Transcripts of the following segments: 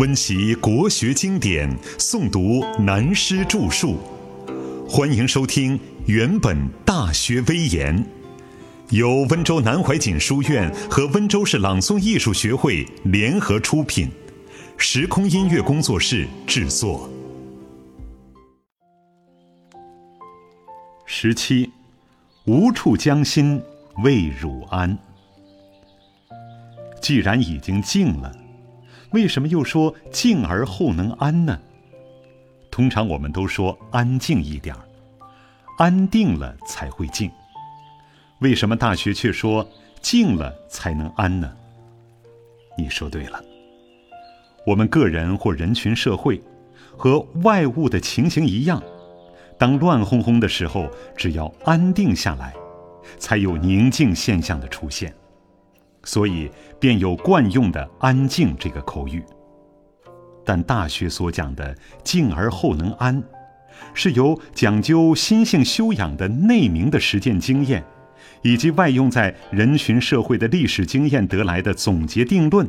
温习国学经典，诵读南师著述。欢迎收听《原本大学威严》，由温州南怀瑾书院和温州市朗诵艺术学会联合出品，时空音乐工作室制作。十七，无处将心为汝安。既然已经静了。为什么又说静而后能安呢？通常我们都说安静一点儿，安定了才会静。为什么大学却说静了才能安呢？你说对了。我们个人或人群社会，和外物的情形一样，当乱哄哄的时候，只要安定下来，才有宁静现象的出现。所以便有惯用的“安静”这个口语。但《大学》所讲的“静而后能安”，是由讲究心性修养的内明的实践经验，以及外用在人群社会的历史经验得来的总结定论。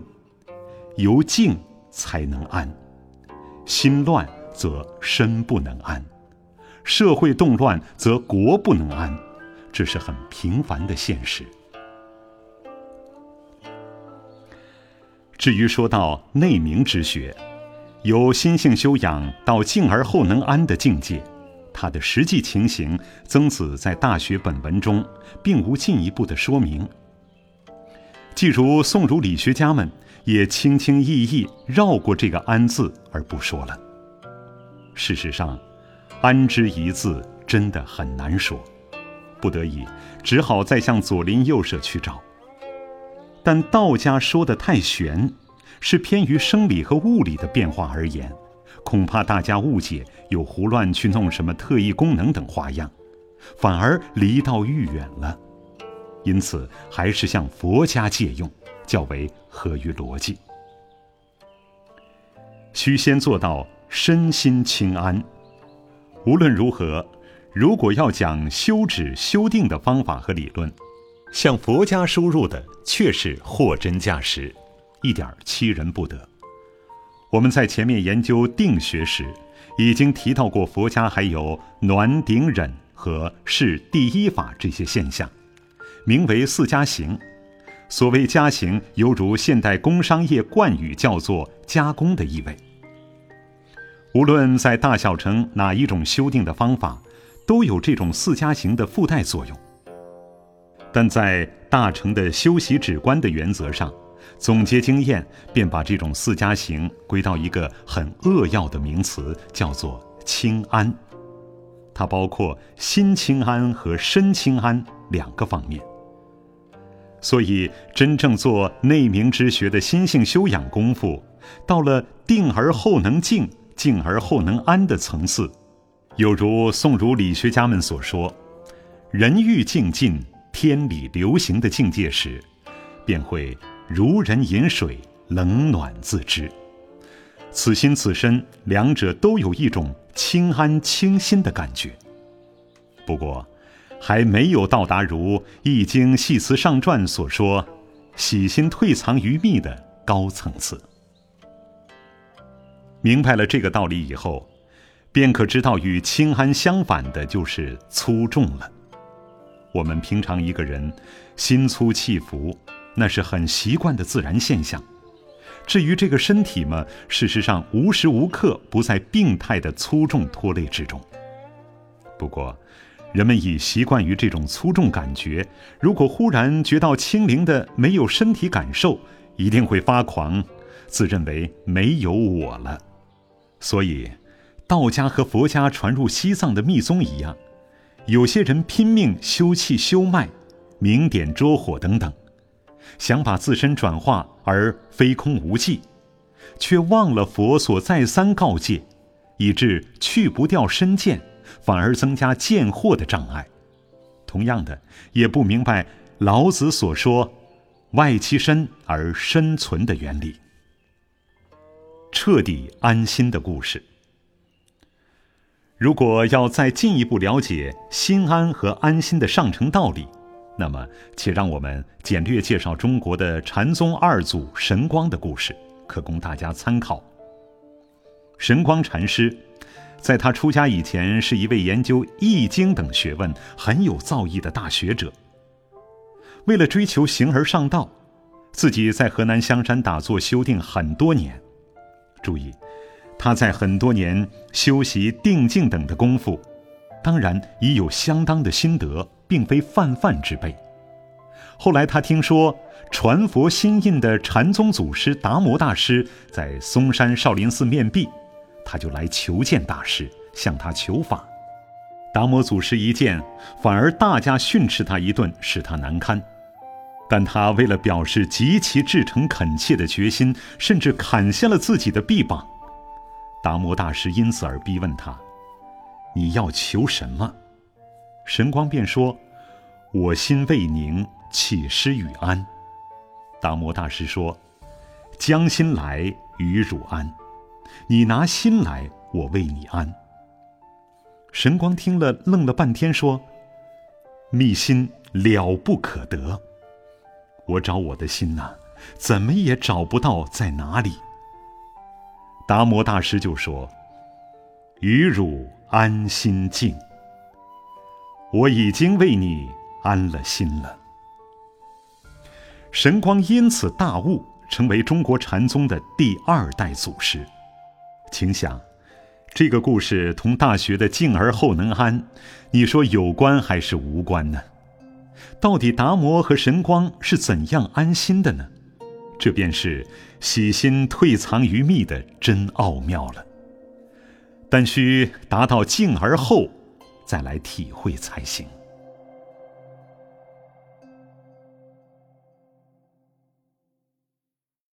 由静才能安，心乱则身不能安，社会动乱则国不能安，这是很平凡的现实。至于说到内明之学，由心性修养到静而后能安的境界，它的实际情形，曾子在《大学》本文中并无进一步的说明。既如宋儒理学家们也轻轻易易绕过这个“安”字而不说了。事实上，“安”之一字真的很难说，不得已只好再向左邻右舍去找。但道家说的太玄，是偏于生理和物理的变化而言，恐怕大家误解，又胡乱去弄什么特异功能等花样，反而离道愈远了。因此，还是向佛家借用，较为合于逻辑。须先做到身心清安。无论如何，如果要讲修止修定的方法和理论。向佛家输入的却是货真价实，一点欺人不得。我们在前面研究定学时，已经提到过佛家还有暖顶忍和是第一法这些现象，名为四加行。所谓加行，犹如现代工商业惯语叫做加工的意味。无论在大小乘哪一种修订的方法，都有这种四加行的附带作用。但在大乘的修习止观的原则上，总结经验，便把这种四加行归到一个很扼要的名词，叫做清安。它包括心清安和身清安两个方面。所以，真正做内明之学的心性修养功夫，到了定而后能静，静而后能安的层次，有如宋儒理学家们所说：“人欲静尽。”天理流行的境界时，便会如人饮水，冷暖自知。此心此身，两者都有一种清安清新的感觉。不过，还没有到达如《易经系辞上传》所说“喜心退藏于密”的高层次。明白了这个道理以后，便可知道与清安相反的就是粗重了。我们平常一个人心粗气浮，那是很习惯的自然现象。至于这个身体嘛，事实上无时无刻不在病态的粗重拖累之中。不过，人们已习惯于这种粗重感觉，如果忽然觉到轻灵的没有身体感受，一定会发狂，自认为没有我了。所以，道家和佛家传入西藏的密宗一样。有些人拼命修气修脉，明点捉火等等，想把自身转化而飞空无际，却忘了佛所再三告诫，以致去不掉身见，反而增加见惑的障碍。同样的，也不明白老子所说“外其身而身存”的原理。彻底安心的故事。如果要再进一步了解心安和安心的上乘道理，那么且让我们简略介绍中国的禅宗二祖神光的故事，可供大家参考。神光禅师，在他出家以前，是一位研究《易经》等学问很有造诣的大学者。为了追求形而上道，自己在河南香山打坐修定很多年。注意，他在很多年修习定静等的功夫，当然已有相当的心得，并非泛泛之辈。后来他听说传佛心印的禅宗祖师达摩大师在嵩山少林寺面壁。他就来求见大师，向他求法。达摩祖师一见，反而大加训斥他一顿，使他难堪。但他为了表示极其至诚恳切的决心，甚至砍下了自己的臂膀。达摩大师因此而逼问他：“你要求什么？”神光便说：“我心未宁，岂施与安？”达摩大师说：“将心来，与汝安。”你拿心来，我为你安。神光听了，愣了半天，说：“密心了不可得。我找我的心呐，怎么也找不到在哪里。”达摩大师就说：“于汝安心静。我已经为你安了心了。”神光因此大悟，成为中国禅宗的第二代祖师。请想，这个故事同大学的静而后能安，你说有关还是无关呢？到底达摩和神光是怎样安心的呢？这便是喜心退藏于密的真奥妙了。但需达到静而后，再来体会才行。